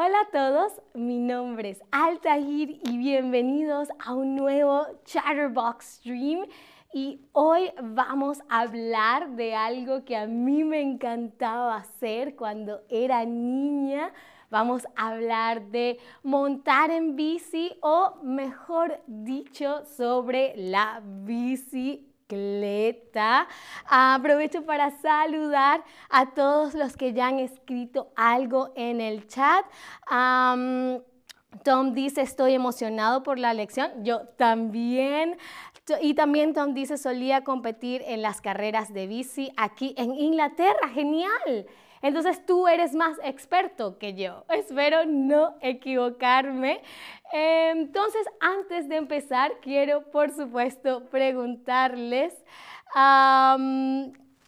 Hola a todos, mi nombre es Altahir y bienvenidos a un nuevo Chatterbox Stream. Y hoy vamos a hablar de algo que a mí me encantaba hacer cuando era niña. Vamos a hablar de montar en bici o mejor dicho sobre la bicicleta. Aprovecho para saludar a todos los que ya han escrito algo en el chat. Tom dice, estoy emocionado por la lección. Yo también. Y también Tom dice, solía competir en las carreras de bici aquí en Inglaterra. Genial. Entonces tú eres más experto que yo. Espero no equivocarme. Entonces, antes de empezar, quiero, por supuesto, preguntarles,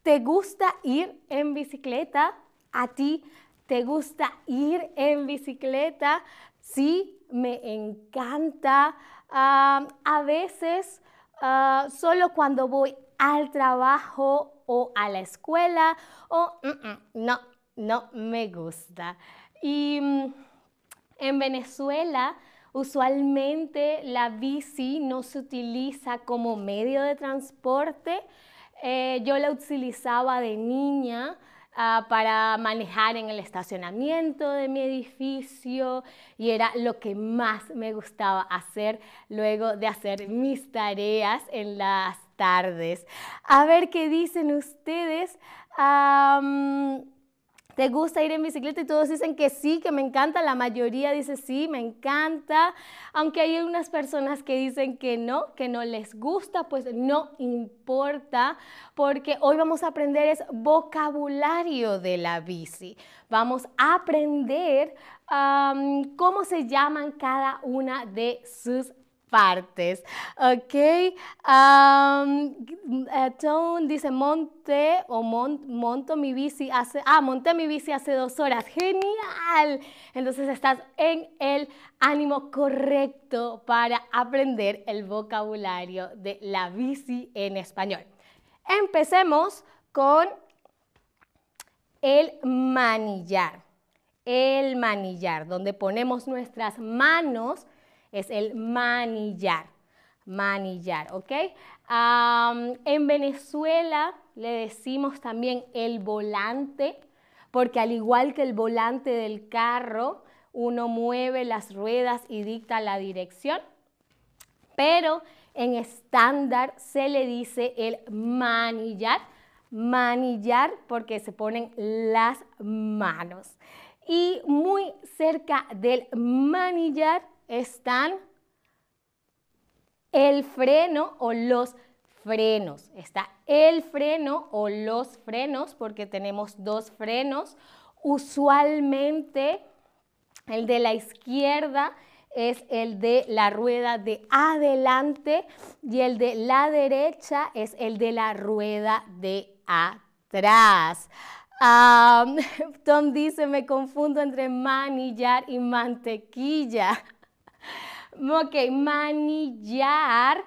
¿te gusta ir en bicicleta? ¿A ti te gusta ir en bicicleta? Sí, me encanta. a veces, ah, solo cuando voy al trabajo o a la escuela o no, no me gusta. Y mm, en Venezuela usualmente la bici no se utiliza como medio de transporte. Eh, yo la utilizaba de niña ah, para manejar en el estacionamiento de mi edificio y era lo que más me gustaba hacer luego de hacer mis tareas en las tardes. A ver qué dicen ustedes. ¿Te gusta ir en bicicleta? Y todos dicen que sí, que me encanta. La mayoría dice sí, me encanta. Aunque hay unas personas que dicen que no, que no les gusta, pues no importa, porque hoy vamos a aprender es vocabulario de la bici. Vamos a aprender cómo se llaman cada una de sus partes. Ok. Um, Tone dice monte o monto mi bici hace. Ah, monté mi bici hace dos horas. Genial. Entonces estás en el ánimo correcto para aprender el vocabulario de la bici en español. Empecemos con el manillar. El manillar, donde ponemos nuestras manos es el manillar. Manillar, ¿ok? en Venezuela le decimos también el volante, porque al igual que el volante del carro, uno mueve las ruedas y dicta la dirección, pero en estándar se le dice el manillar, manillar porque se ponen las manos. Y muy cerca del manillar están el freno o los frenos. Está el freno o los frenos porque tenemos dos frenos. Usualmente el de la izquierda es el de la rueda de adelante y el de la derecha es el de la rueda de atrás. Tom dice, me confundo entre manillar y mantequilla. Ok, manillar,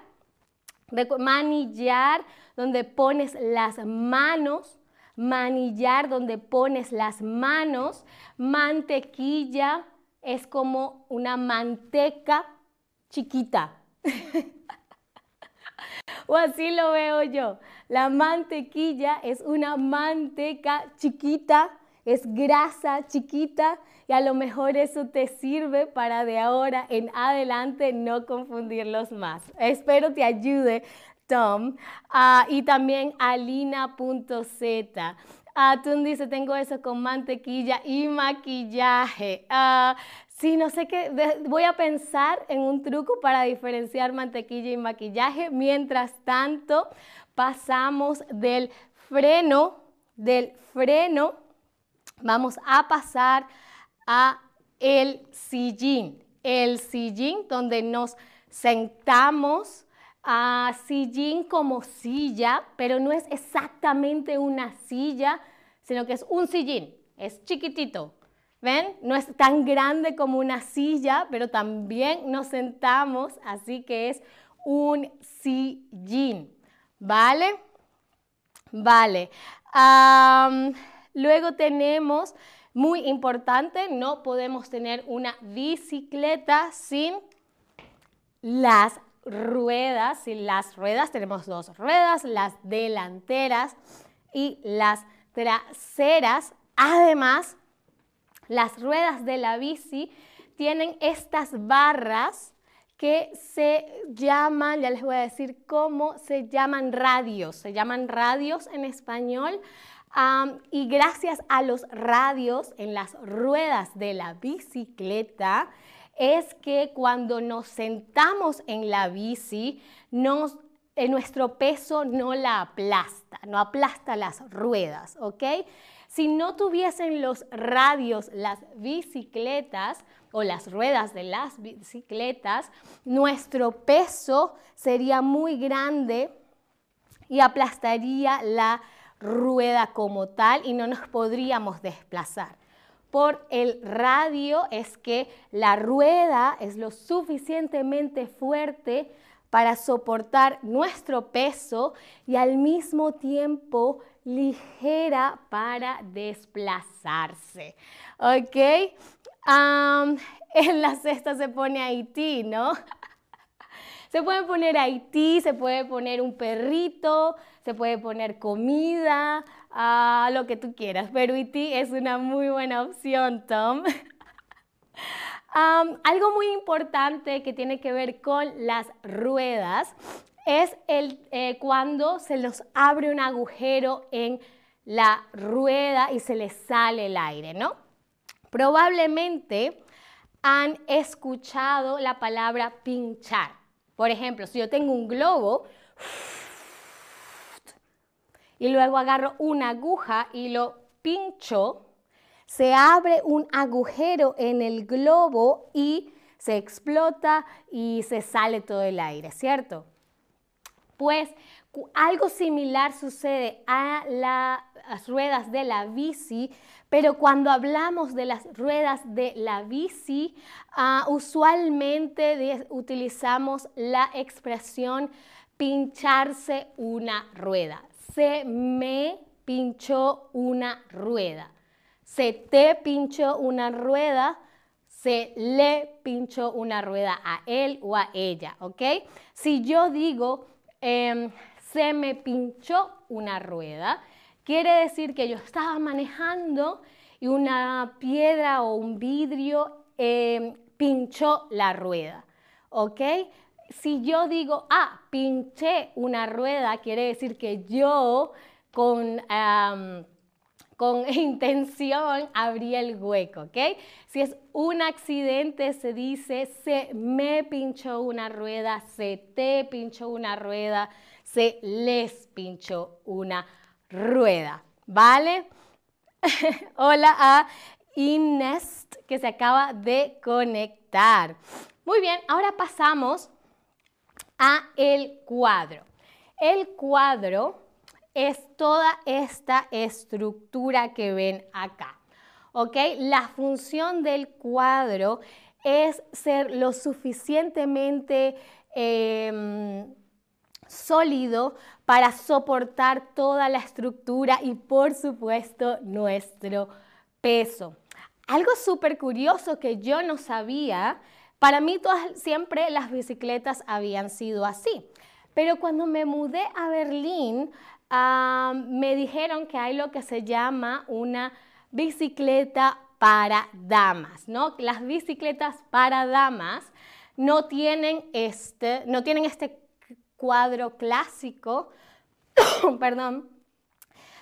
manillar donde pones las manos, manillar donde pones las manos, mantequilla es como una manteca chiquita. o así lo veo yo. La mantequilla es una manteca chiquita es grasa chiquita y a lo mejor eso te sirve para de ahora en adelante no confundirlos más. Espero te ayude, Tom. Ah, y también alina.z. Atún ah, dice, tengo eso con mantequilla y maquillaje. Uh, sí, no sé qué, voy a pensar en un truco para diferenciar mantequilla y maquillaje. Mientras tanto, pasamos del freno, del freno Vamos a pasar a el sillín. El sillín donde nos sentamos. a sillín como silla, pero no es exactamente una silla, sino que es un sillín. Es chiquitito. ¿Ven? No es tan grande como una silla, pero también nos sentamos, así que es un sillín. ¿Vale? Vale. Luego tenemos Muy importante, no podemos tener una bicicleta sin las ruedas. Sin las ruedas tenemos dos ruedas, las delanteras y las traseras. Además, las ruedas de la bici tienen estas barras que se llaman, ya les voy a decir cómo se llaman radios, se llaman radios en español. Y gracias a los radios en las ruedas de la bicicleta, es que cuando nos sentamos en la bici, nos, eh, nuestro peso no la aplasta, no aplasta las ruedas, ¿ok? Si no tuviesen los radios las bicicletas o las ruedas de las bicicletas, nuestro peso sería muy grande y aplastaría la rueda como tal y no nos podríamos desplazar. Por el radio es que la rueda es lo suficientemente fuerte para soportar nuestro peso y al mismo tiempo ligera para desplazarse. ¿Ok? en la cesta se pone Haití, ¿no? Se puede poner Haití, se puede poner un perrito, se puede poner comida, ah, lo que tú quieras. Pero Haití es una muy buena opción, Tom. algo muy importante que tiene que ver con las ruedas es el, eh, cuando se los abre un agujero en la rueda y se les sale el aire, ¿no? Probablemente han escuchado la palabra pinchar. Por ejemplo, si yo tengo un globo y luego agarro una aguja y lo pincho, se abre un agujero en el globo y se explota y se sale todo el aire, ¿cierto? Pues algo similar sucede a las ruedas de la bici, pero cuando hablamos de las ruedas de la bici, ah, usualmente utilizamos la expresión pincharse una rueda. Se me pinchó una rueda. Se te pinchó una rueda se le pinchó una rueda a él o a ella, ¿ok? Si yo digo, Em, se me pinchó una rueda. Quiere decir que yo estaba manejando y una piedra o un vidrio em, pinchó la rueda. ¿Ok? Si yo digo, ah, pinché una rueda, quiere decir que yo con con intención abrí el hueco, ¿ok? Si es un accidente, se dice, se me pinchó una rueda, se te pinchó una rueda, se les pinchó una rueda, ¿vale? Hola a Inés, que se acaba de conectar. Muy bien, ahora pasamos a el cuadro. El cuadro es toda esta estructura que ven acá. ¿Ok? La función del cuadro es ser lo suficientemente em, sólido para soportar toda la estructura y por supuesto nuestro peso. Algo súper curioso que yo no sabía, para mí todas, siempre las bicicletas habían sido así. Pero cuando me mudé a Berlín, me dijeron que hay lo que se llama una bicicleta para damas, ¿no? Las bicicletas para damas no tienen este, no tienen este cuadro clásico, perdón,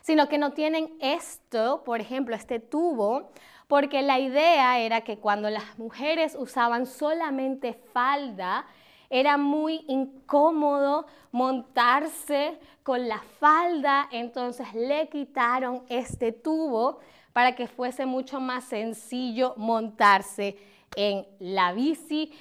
sino que no tienen esto, por ejemplo, este tubo, porque la idea era que cuando las mujeres usaban solamente falda, era muy incómodo montarse con la falda, entonces le quitaron este tubo para que fuese mucho más sencillo montarse en la bici.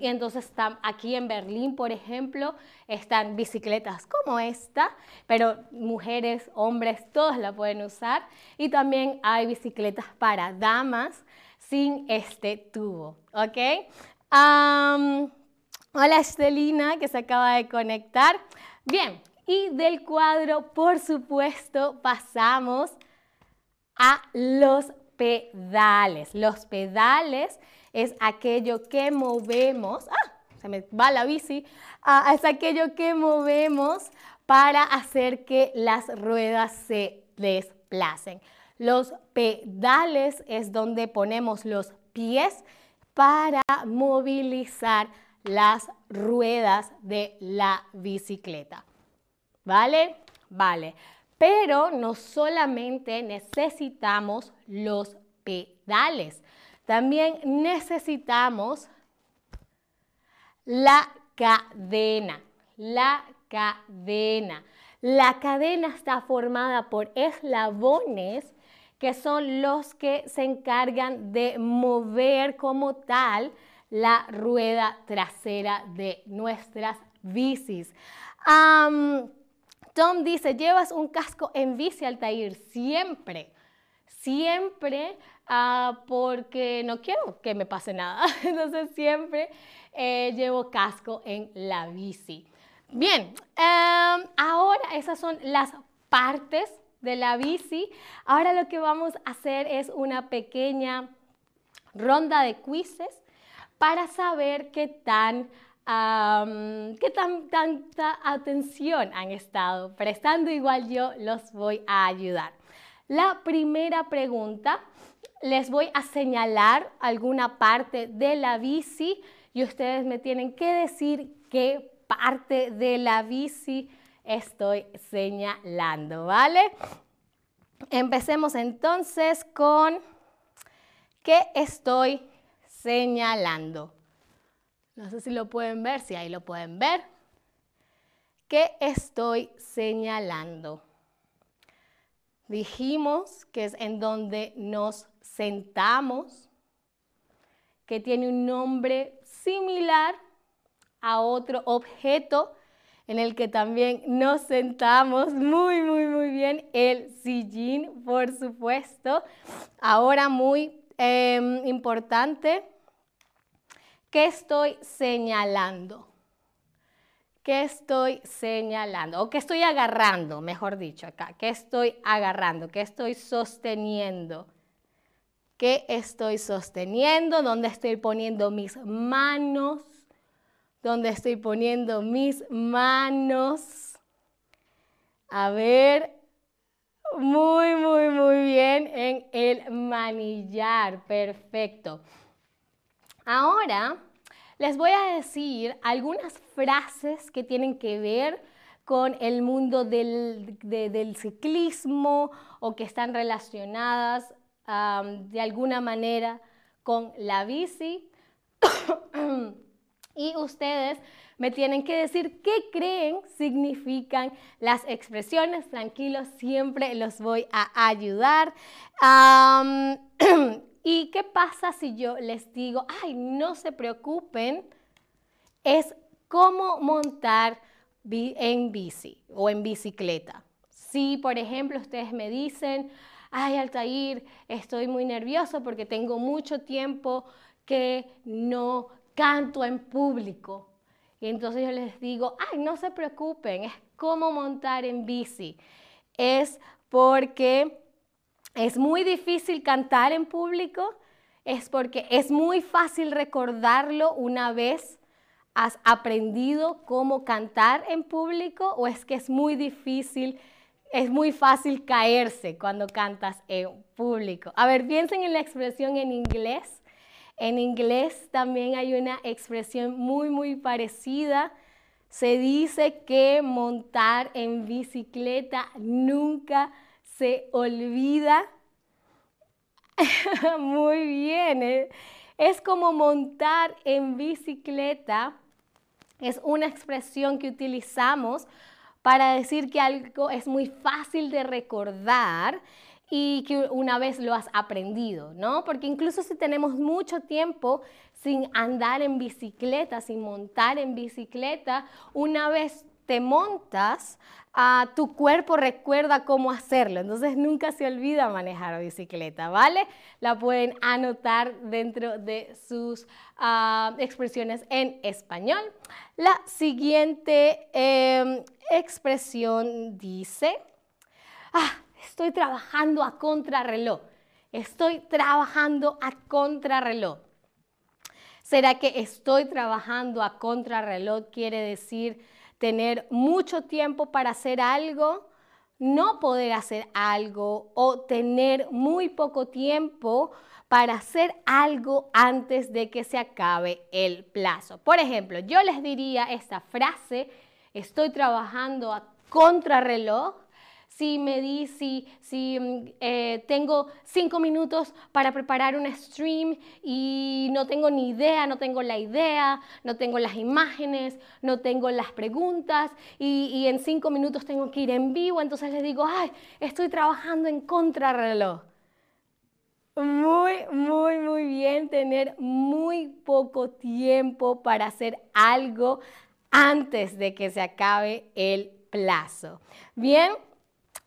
y entonces aquí en Berlín, por ejemplo, están bicicletas como esta, pero mujeres, hombres, todos la pueden usar. Y también hay bicicletas para damas sin este tubo, ¿ok? Hola Estelina, que se acaba de conectar. Bien, y del cuadro, por supuesto, pasamos a los pedales. Los pedales es aquello que movemos. ¡Ah! Se me va la bici. Ah, es aquello que movemos para hacer que las ruedas se desplacen. Los pedales es donde ponemos los pies para movilizar las ruedas de la bicicleta. ¿Vale? Vale. Pero no solamente necesitamos los pedales, también necesitamos la cadena. La cadena. La cadena está formada por eslabones que son los que se encargan de mover como tal la rueda trasera de nuestras bicis. Tom dice, llevas un casco en bici, Altair, siempre, siempre, ah, porque no quiero que me pase nada. Entonces siempre eh, llevo casco en la bici. Bien, em, ahora esas son las partes de la bici. Ahora lo que vamos a hacer es una pequeña ronda de quizzes para saber qué tan qué tan, tanta atención han estado prestando. Igual yo los voy a ayudar. La primera pregunta, les voy a señalar alguna parte de la bici y ustedes me tienen que decir qué parte de la bici estoy señalando, ¿vale? Empecemos entonces con qué estoy señalando. No sé si lo pueden ver, si ahí lo pueden ver. ¿Qué estoy señalando? Dijimos que es en donde nos sentamos, que tiene un nombre similar a otro objeto en el que también nos sentamos muy, muy, muy bien, el sillín, por supuesto. Ahora muy em, importante, ¿Qué estoy señalando? ¿Qué estoy señalando? O qué estoy agarrando, mejor dicho acá. ¿Qué estoy agarrando? ¿Qué estoy sosteniendo? ¿Qué estoy sosteniendo? ¿Dónde estoy poniendo mis manos? ¿Dónde estoy poniendo mis manos? A ver, muy, muy, muy bien en el manillar. Perfecto. Ahora les voy a decir algunas frases que tienen que ver con el mundo del, ciclismo o que están relacionadas de alguna manera con la bici. y ustedes me tienen que decir qué creen significan las expresiones. Tranquilos, siempre los voy a ayudar. ¿Y qué pasa si yo les digo, ay, no se preocupen? Es cómo montar en bici o en bicicleta. Si, por ejemplo, ustedes me dicen, ay, Altair, estoy muy nervioso porque tengo mucho tiempo que no canto en público. Y entonces yo les digo, ay, no se preocupen, es cómo montar en bici. Es porque es muy difícil cantar en público, es porque es muy fácil recordarlo una vez has aprendido cómo cantar en público o es que es muy difícil, es muy fácil caerse cuando cantas en público. A ver, piensen en la expresión en inglés. En inglés también hay una expresión muy, muy parecida. Se dice que montar en bicicleta nunca se olvida. Muy bien, eh. es como montar en bicicleta. Es una expresión que utilizamos para decir que algo es muy fácil de recordar y que una vez lo has aprendido, ¿no? Porque incluso si tenemos mucho tiempo sin andar en bicicleta, sin montar en bicicleta, una vez te montas, tu cuerpo recuerda cómo hacerlo. Entonces nunca se olvida manejar bicicleta, ¿vale? La pueden anotar dentro de sus ah, expresiones en español. La siguiente em, expresión dice, ah, estoy trabajando a contrarreloj. Estoy trabajando a contrarreloj. ¿Será que estoy trabajando a contrarreloj quiere decir tener mucho tiempo para hacer algo, no poder hacer algo o tener muy poco tiempo para hacer algo antes de que se acabe el plazo? Por ejemplo, yo les diría esta frase, estoy trabajando a contrarreloj si me di, si, si mm, eh, tengo cinco minutos para preparar un stream y no tengo ni idea, no tengo la idea, no tengo las imágenes, no tengo las preguntas y, y en cinco minutos tengo que ir en vivo, entonces les digo, ay, estoy trabajando en contrarreloj. Muy, muy, muy bien tener muy poco tiempo para hacer algo antes de que se acabe el plazo. Bien,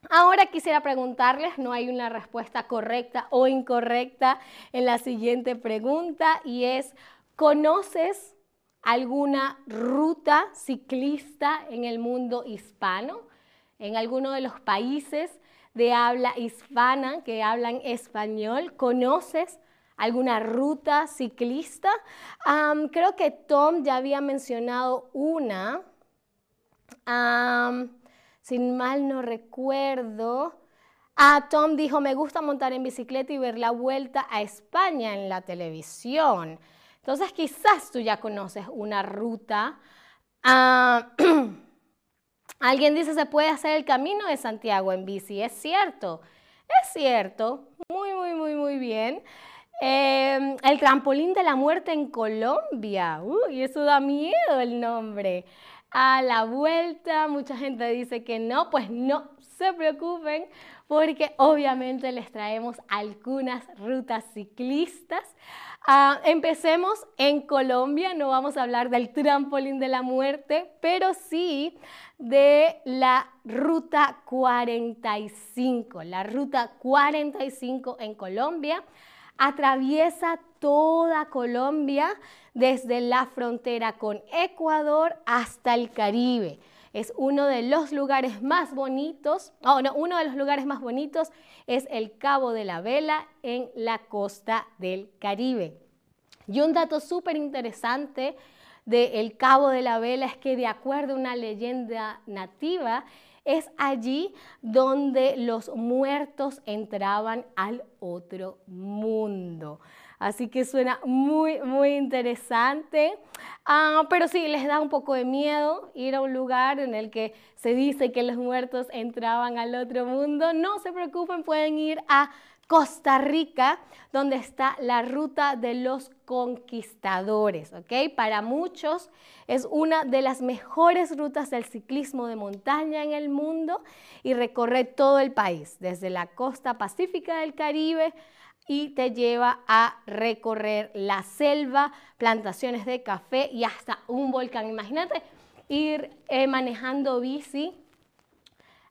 Ahora quisiera preguntarles, no hay una respuesta correcta o incorrecta en la siguiente pregunta y es, ¿conoces alguna ruta ciclista en el mundo hispano? En alguno de los países de habla hispana que hablan español, ¿conoces alguna ruta ciclista? creo que Tom ya había mencionado una sin mal no recuerdo. Ah, Tom dijo, me gusta montar en bicicleta y ver la vuelta a España en la televisión. Entonces quizás tú ya conoces una ruta. Ah, alguien dice, se puede hacer el camino de Santiago en bici. Es cierto, es cierto. Muy, muy, muy, muy bien. Em, el trampolín de la muerte en Colombia. Uy, eso da miedo el nombre a la vuelta. Mucha gente dice que no, pues no se preocupen porque obviamente les traemos algunas rutas ciclistas. Ah, empecemos en Colombia, no vamos a hablar del trampolín de la muerte, pero sí de la ruta 45. La ruta 45 en Colombia atraviesa toda Colombia desde la frontera con Ecuador hasta el Caribe. Es uno de los lugares más bonitos, oh, no, uno de los lugares más bonitos es el Cabo de la Vela en la costa del Caribe. Y un dato súper interesante del Cabo de la Vela es que de acuerdo a una leyenda nativa, es allí donde los muertos entraban al otro mundo. Así que suena muy, muy interesante. Ah, pero sí, les da un poco de miedo ir a un lugar en el que se dice que los muertos entraban al otro mundo. No se preocupen, pueden ir a Costa Rica, donde está la ruta de los conquistadores. Para muchos es una de las mejores rutas del ciclismo de montaña en el mundo y recorre todo el país, desde la costa pacífica del Caribe y te lleva a recorrer la selva, plantaciones de café y hasta un volcán. Imagínate ir eh, manejando bici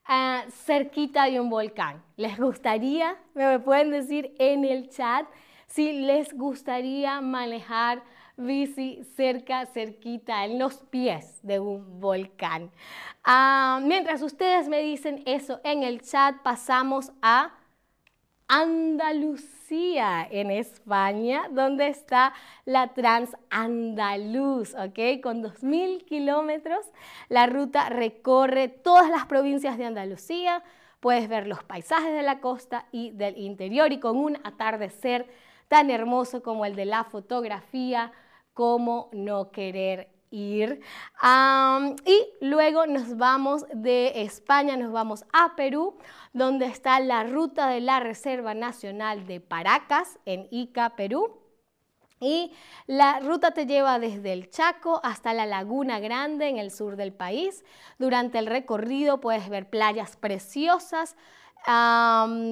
ah, cerquita de un volcán. ¿Les gustaría? Me pueden decir en el chat si les gustaría manejar bici cerca, cerquita, en los pies de un volcán. Ah, mientras ustedes me dicen eso en el chat, pasamos a Andalucía en España, donde está la Transandaluz, ¿ok? Con 2.000 kilómetros, la ruta recorre todas las provincias de Andalucía, puedes ver los paisajes de la costa y del interior y con un atardecer tan hermoso como el de la fotografía, como no querer ir. y luego nos vamos de España, nos vamos a Perú, donde está la ruta de la Reserva Nacional de Paracas, en Ica, Perú. Y la ruta te lleva desde el Chaco hasta la Laguna Grande en el sur del país. Durante el recorrido puedes ver playas preciosas,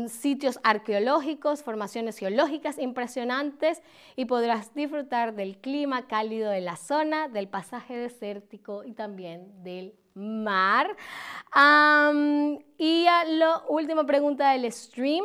sitios arqueológicos, formaciones geológicas impresionantes y podrás disfrutar del clima cálido de la zona, del pasaje desértico y también del mar. y la última pregunta del stream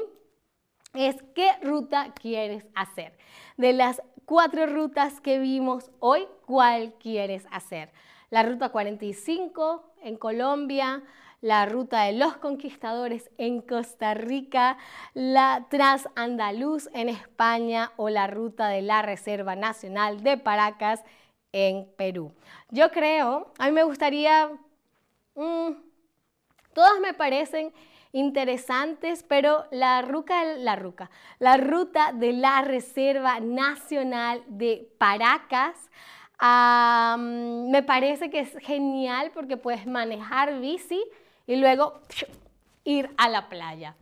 es ¿qué ruta quieres hacer? De las cuatro rutas que vimos hoy, ¿cuál quieres hacer? La ruta 45 en Colombia, la ruta de los conquistadores en Costa Rica, la Transandaluz en España o la ruta de la Reserva Nacional de Paracas en Perú. Yo creo, a mí me gustaría, mm, todas me parecen interesantes, pero la, ruca, la, la ruta de la Reserva Nacional de Paracas me parece que es genial porque puedes manejar bici y luego ir a la playa.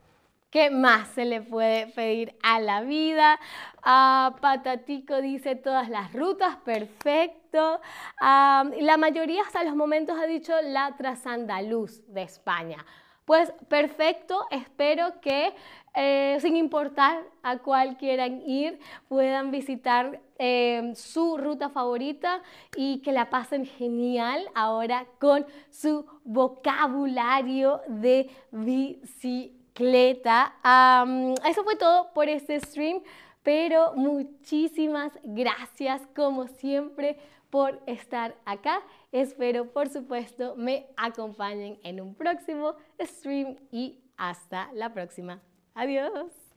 ¿Qué más se le puede pedir a la vida? Ah, Patatico dice todas las rutas, perfecto. la mayoría hasta los momentos ha dicho la Trasandaluz de España. Pues perfecto, espero que eh, sin importar a cuál quieran ir, puedan visitar eh, su ruta favorita y que la pasen genial ahora con su vocabulario de eso fue todo por este stream, pero muchísimas gracias como siempre por estar acá. Espero, por supuesto, me acompañen en un próximo stream y hasta la próxima. Adiós.